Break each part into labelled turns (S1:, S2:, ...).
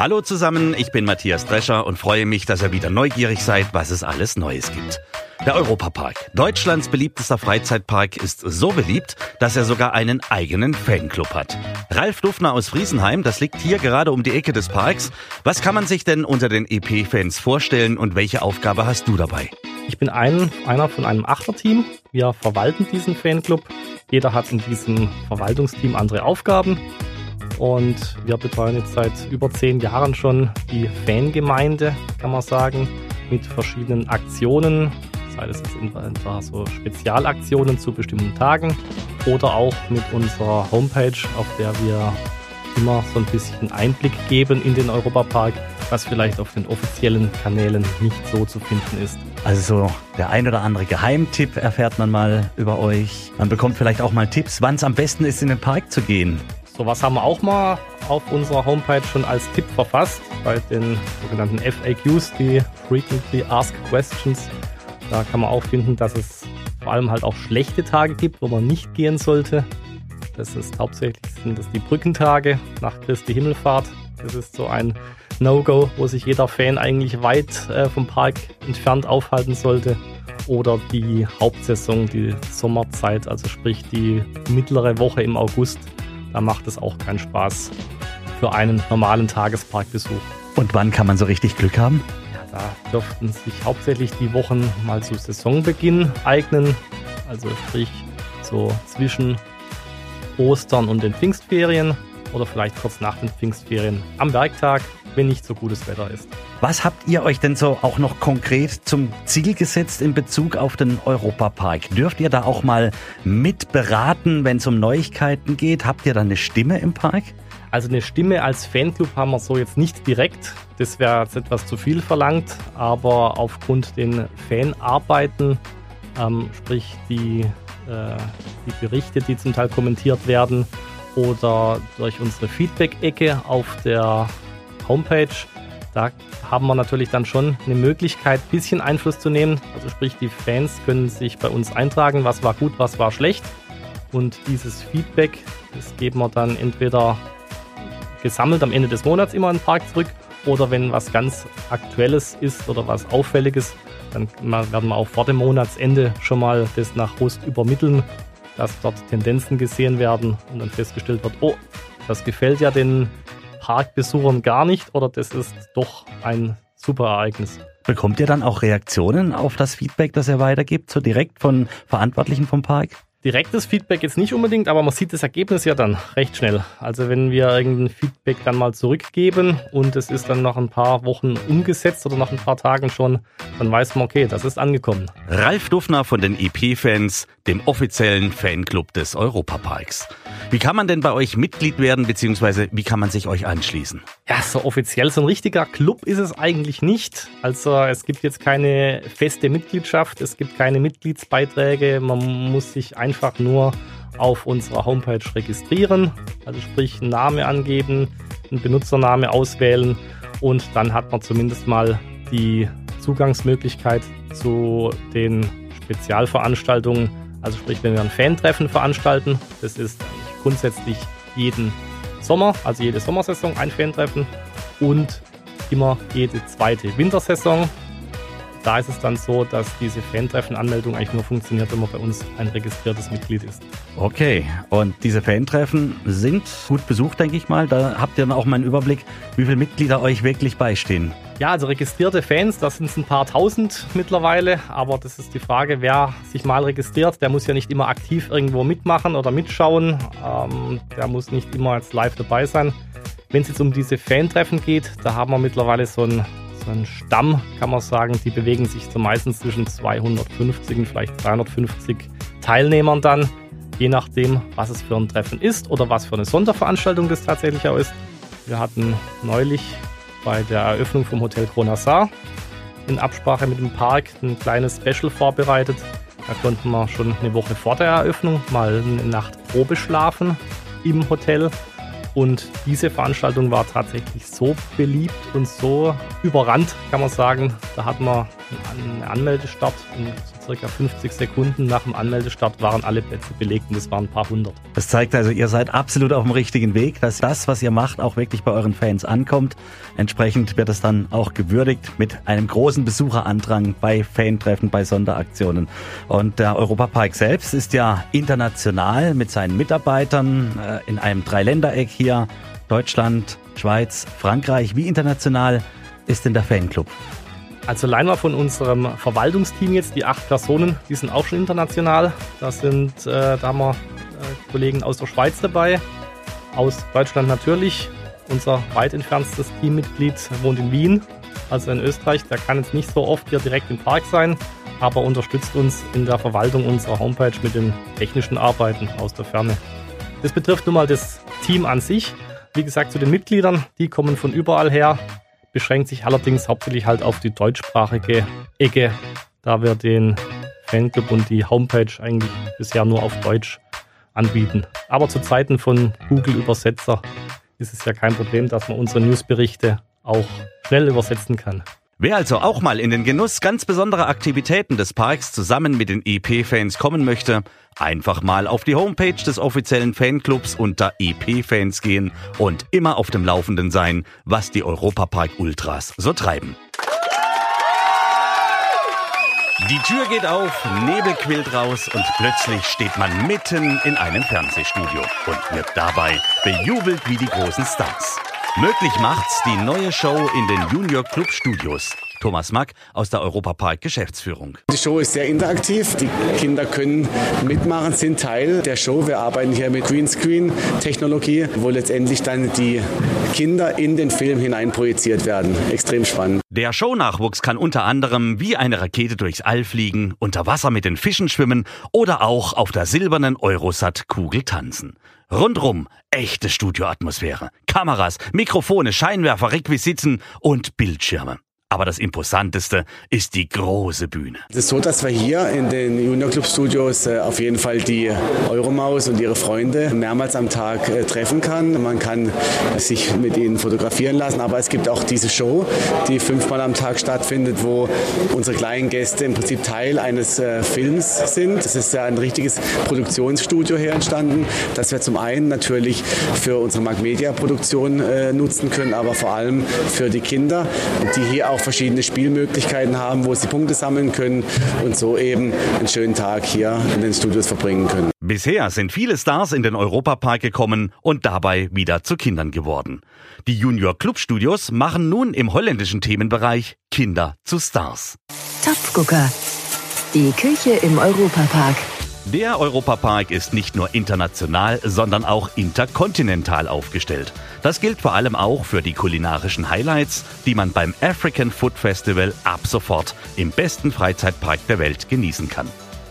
S1: Hallo zusammen, ich bin Matthias Drescher und freue mich, dass ihr wieder neugierig seid, was es alles Neues gibt. Der Europapark, Deutschlands beliebtester Freizeitpark, ist so beliebt, dass er sogar einen eigenen Fanclub hat. Ralf Dufner aus Friesenheim, das liegt hier gerade um die Ecke des Parks. Was kann man sich denn unter den EP-Fans vorstellen und welche Aufgabe hast du dabei?
S2: Ich bin ein, einer von einem Achterteam. Wir verwalten diesen Fanclub. Jeder hat in diesem Verwaltungsteam andere Aufgaben. Und wir betreuen jetzt seit über zehn Jahren schon die Fangemeinde, kann man sagen, mit verschiedenen Aktionen, sei es etwa so Spezialaktionen zu bestimmten Tagen oder auch mit unserer Homepage, auf der wir immer so ein bisschen Einblick geben in den Europapark, was vielleicht auf den offiziellen Kanälen nicht so zu finden ist.
S1: Also so der ein oder andere Geheimtipp erfährt man mal über euch. Man bekommt vielleicht auch mal Tipps, wann es am besten ist, in den Park zu gehen.
S2: Sowas haben wir auch mal auf unserer Homepage schon als Tipp verfasst bei den sogenannten FAQs, die Frequently Asked Questions. Da kann man auch finden, dass es vor allem halt auch schlechte Tage gibt, wo man nicht gehen sollte. Das ist hauptsächlich sind das die Brückentage nach Christi Himmelfahrt. Das ist so ein No-Go, wo sich jeder Fan eigentlich weit äh, vom Park entfernt aufhalten sollte. Oder die Hauptsaison, die Sommerzeit, also sprich die mittlere Woche im August da macht es auch keinen Spaß für einen normalen Tagesparkbesuch.
S1: Und wann kann man so richtig Glück haben?
S2: Ja, da dürften sich hauptsächlich die Wochen mal zu Saisonbeginn eignen. Also sprich so zwischen Ostern und den Pfingstferien oder vielleicht kurz nach den Pfingstferien am Werktag, wenn nicht so gutes Wetter ist.
S1: Was habt ihr euch denn so auch noch konkret zum Ziel gesetzt in Bezug auf den Europapark? Dürft ihr da auch mal mitberaten, wenn es um Neuigkeiten geht? Habt ihr da eine Stimme im Park?
S2: Also eine Stimme als Fanclub haben wir so jetzt nicht direkt. Das wäre jetzt etwas zu viel verlangt, aber aufgrund den Fanarbeiten, ähm, sprich die, äh, die Berichte, die zum Teil kommentiert werden, oder durch unsere Feedback-Ecke auf der Homepage. Da haben wir natürlich dann schon eine Möglichkeit, ein bisschen Einfluss zu nehmen. Also sprich, die Fans können sich bei uns eintragen, was war gut, was war schlecht. Und dieses Feedback, das geben wir dann entweder gesammelt am Ende des Monats immer in den Park zurück oder wenn was ganz Aktuelles ist oder was Auffälliges, dann werden wir auch vor dem Monatsende schon mal das nach Host übermitteln dass dort Tendenzen gesehen werden und dann festgestellt wird, oh, das gefällt ja den Parkbesuchern gar nicht oder das ist doch ein super Ereignis.
S1: Bekommt ihr dann auch Reaktionen auf das Feedback, das ihr weitergibt, so direkt von Verantwortlichen vom Park?
S2: Direktes Feedback jetzt nicht unbedingt, aber man sieht das Ergebnis ja dann recht schnell. Also wenn wir irgendein Feedback dann mal zurückgeben und es ist dann nach ein paar Wochen umgesetzt oder nach ein paar Tagen schon, dann weiß man, okay, das ist angekommen.
S1: Ralf Duffner von den EP-Fans, dem offiziellen Fanclub des Europaparks. Wie kann man denn bei euch Mitglied werden, beziehungsweise wie kann man sich euch anschließen?
S2: Ja, so offiziell so ein richtiger Club ist es eigentlich nicht. Also es gibt jetzt keine feste Mitgliedschaft, es gibt keine Mitgliedsbeiträge, man muss sich einfach nur auf unserer Homepage registrieren, also sprich einen Namen angeben, einen Benutzername auswählen und dann hat man zumindest mal die Zugangsmöglichkeit zu den Spezialveranstaltungen. Also sprich, wenn wir ein Fan-Treffen veranstalten, das ist grundsätzlich jeden Sommer, also jede Sommersaison ein Fan-Treffen und immer jede zweite Wintersaison. Da ist es dann so, dass diese Fan-Treffen-Anmeldung eigentlich nur funktioniert, wenn man bei uns ein registriertes Mitglied ist.
S1: Okay, und diese Fan-Treffen sind gut besucht, denke ich mal. Da habt ihr dann auch mal einen Überblick, wie viele Mitglieder euch wirklich beistehen.
S2: Ja, also registrierte Fans, das sind ein paar tausend mittlerweile, aber das ist die Frage, wer sich mal registriert, der muss ja nicht immer aktiv irgendwo mitmachen oder mitschauen. Ähm, der muss nicht immer jetzt live dabei sein. Wenn es jetzt um diese Fan-Treffen geht, da haben wir mittlerweile so einen, so einen Stamm, kann man sagen. Die bewegen sich so meistens zwischen 250 und vielleicht 350 Teilnehmern dann, je nachdem, was es für ein Treffen ist oder was für eine Sonderveranstaltung das tatsächlich auch ist. Wir hatten neulich bei der Eröffnung vom Hotel Kronassar in Absprache mit dem Park ein kleines Special vorbereitet. Da konnten wir schon eine Woche vor der Eröffnung mal eine Nacht Probe schlafen im Hotel. Und diese Veranstaltung war tatsächlich so beliebt und so überrannt, kann man sagen. Da hatten wir einen Anmeldestart und circa 50 Sekunden nach dem Anmeldestart waren alle Plätze belegt und es waren ein paar hundert.
S1: Das zeigt also, ihr seid absolut auf dem richtigen Weg, dass das, was ihr macht, auch wirklich bei euren Fans ankommt. Entsprechend wird es dann auch gewürdigt mit einem großen Besucherandrang bei Fantreffen, bei Sonderaktionen. Und der Europapark selbst ist ja international mit seinen Mitarbeitern äh, in einem Dreiländereck hier. Deutschland, Schweiz, Frankreich. Wie international ist denn der Fanclub?
S2: Also allein mal von unserem Verwaltungsteam jetzt, die acht Personen, die sind auch schon international. Da sind, äh, da haben wir äh, Kollegen aus der Schweiz dabei, aus Deutschland natürlich. Unser weit entfernstes Teammitglied wohnt in Wien, also in Österreich. Der kann jetzt nicht so oft hier direkt im Park sein, aber unterstützt uns in der Verwaltung unserer Homepage mit den technischen Arbeiten aus der Ferne. Das betrifft nun mal das Team an sich. Wie gesagt, zu den Mitgliedern, die kommen von überall her, beschränkt sich allerdings hauptsächlich halt auf die deutschsprachige Ecke, da wir den Fanclub und die Homepage eigentlich bisher nur auf Deutsch anbieten. Aber zu Zeiten von Google Übersetzer ist es ja kein Problem, dass man unsere Newsberichte auch schnell übersetzen kann.
S1: Wer also auch mal in den Genuss ganz besonderer Aktivitäten des Parks zusammen mit den EP-Fans kommen möchte, einfach mal auf die Homepage des offiziellen Fanclubs unter EP-Fans gehen und immer auf dem Laufenden sein, was die Europapark Ultras so treiben. Die Tür geht auf, Nebel quillt raus und plötzlich steht man mitten in einem Fernsehstudio und wird dabei bejubelt wie die großen Stars. Möglich macht's die neue Show in den Junior Club Studios. Thomas Mack aus der Europapark Geschäftsführung.
S3: Die Show ist sehr interaktiv. Die Kinder können mitmachen, sind Teil der Show. Wir arbeiten hier mit Greenscreen-Technologie, wo letztendlich dann die Kinder in den Film hinein projiziert werden. Extrem spannend.
S1: Der Shownachwuchs kann unter anderem wie eine Rakete durchs All fliegen, unter Wasser mit den Fischen schwimmen oder auch auf der silbernen Eurosat-Kugel tanzen. Rundrum echte Studioatmosphäre. Kameras, Mikrofone, Scheinwerfer, Requisiten und Bildschirme. Aber das Imposanteste ist die große Bühne.
S3: Es ist so, dass wir hier in den Junior Club Studios äh, auf jeden Fall die Euromaus und ihre Freunde mehrmals am Tag äh, treffen kann. Man kann sich mit ihnen fotografieren lassen, aber es gibt auch diese Show, die fünfmal am Tag stattfindet, wo unsere kleinen Gäste im Prinzip Teil eines äh, Films sind. Das ist ja ein richtiges Produktionsstudio hier entstanden, das wir zum einen natürlich für unsere Mark Media Produktion nutzen können, aber vor allem für die Kinder, die hier auch auch verschiedene Spielmöglichkeiten haben, wo sie Punkte sammeln können und so eben einen schönen Tag hier in den Studios verbringen können.
S1: Bisher sind viele Stars in den Europapark gekommen und dabei wieder zu Kindern geworden. Die Junior Club Studios machen nun im holländischen Themenbereich Kinder zu Stars.
S4: Topfgucker. Die Küche im Europapark.
S1: Der Europapark ist nicht nur international, sondern auch interkontinental aufgestellt. Das gilt vor allem auch für die kulinarischen Highlights, die man beim African Food Festival ab sofort im besten Freizeitpark der Welt genießen kann.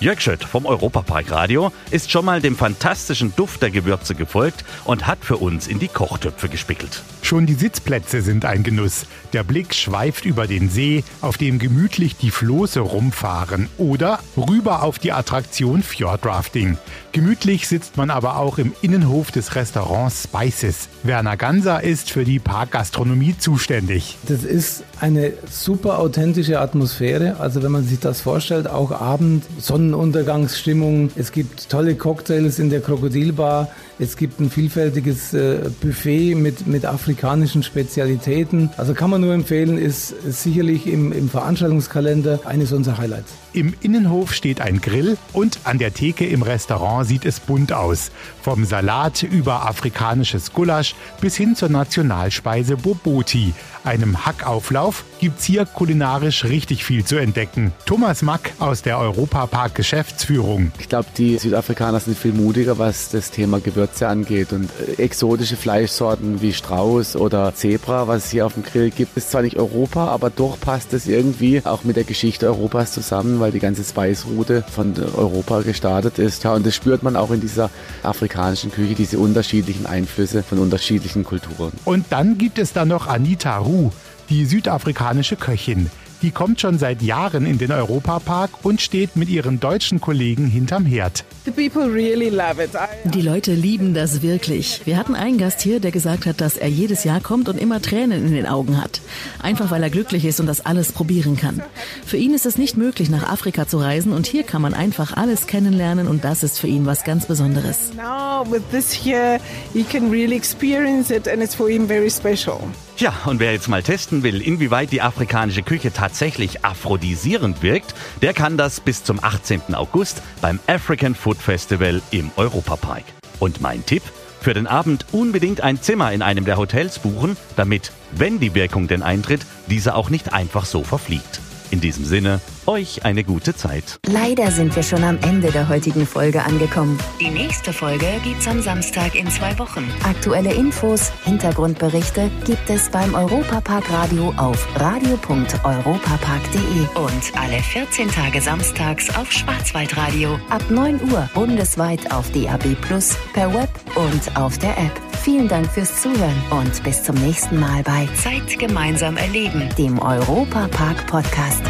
S1: Jörg Schött vom Europapark Radio ist schon mal dem fantastischen Duft der Gewürze gefolgt und hat für uns in die Kochtöpfe gespickelt.
S5: Schon die Sitzplätze sind ein Genuss. Der Blick schweift über den See, auf dem gemütlich die Floße rumfahren oder rüber auf die Attraktion Fjordrafting. Gemütlich sitzt man aber auch im Innenhof des Restaurants Spices. Werner Ganser ist für die Parkgastronomie zuständig.
S6: Das ist eine super authentische Atmosphäre. Also wenn man sich das vorstellt, auch Abend, Sonnenuntergangsstimmung. Es gibt tolle Cocktails in der Krokodilbar. Es gibt ein vielfältiges äh, Buffet mit, mit afrikanischen Spezialitäten. Also kann man nur empfehlen, ist sicherlich im, im Veranstaltungskalender eines unserer Highlights.
S5: Im Innenhof steht ein Grill und an der Theke im Restaurant sieht es bunt aus. Vom Salat über afrikanisches Gulasch bis hin zur Nationalspeise Boboti. Einem Hackauflauf gibt's hier kulinarisch richtig viel zu entdecken. Thomas Mack aus der Europapark Geschäftsführung.
S3: Ich glaube, die Südafrikaner sind viel mutiger, was das Thema Gewürze angeht. Und äh, exotische Fleischsorten wie Strauß oder Zebra, was es hier auf dem Grill gibt, ist zwar nicht Europa, aber doch passt es irgendwie auch mit der Geschichte Europas zusammen, weil die ganze Speisroute von Europa gestartet ist. Ja, und das spürt man auch in dieser afrikanischen Küche, diese unterschiedlichen Einflüsse von unterschiedlichen Kulturen.
S5: Und dann gibt es da noch Anita Ru, die südafrikanische Köchin. Die kommt schon seit Jahren in den Europapark und steht mit ihren deutschen Kollegen hinterm Herd.
S7: Die Leute lieben das wirklich. Wir hatten einen Gast hier, der gesagt hat, dass er jedes Jahr kommt und immer Tränen in den Augen hat. Einfach weil er glücklich ist und das alles probieren kann. Für ihn ist es nicht möglich, nach Afrika zu reisen und hier kann man einfach alles kennenlernen und das ist für ihn was ganz Besonderes.
S8: Now with this here, he can really experience it and it's for him very special.
S1: Ja, und wer jetzt mal testen will, inwieweit die afrikanische Küche tatsächlich aphrodisierend wirkt, der kann das bis zum 18. August beim African Food Festival im Europapark. Und mein Tipp? Für den Abend unbedingt ein Zimmer in einem der Hotels buchen, damit, wenn die Wirkung denn eintritt, diese auch nicht einfach so verfliegt. In diesem Sinne, euch eine gute Zeit.
S4: Leider sind wir schon am Ende der heutigen Folge angekommen. Die nächste Folge gibt's am Samstag in zwei Wochen. Aktuelle Infos, Hintergrundberichte gibt es beim Europapark Radio auf radio.europapark.de und alle 14 Tage samstags auf Schwarzwaldradio ab 9 Uhr bundesweit auf DAB Plus, per Web und auf der App. Vielen Dank fürs Zuhören und bis zum nächsten Mal bei Zeit gemeinsam erleben, dem Europapark Podcast.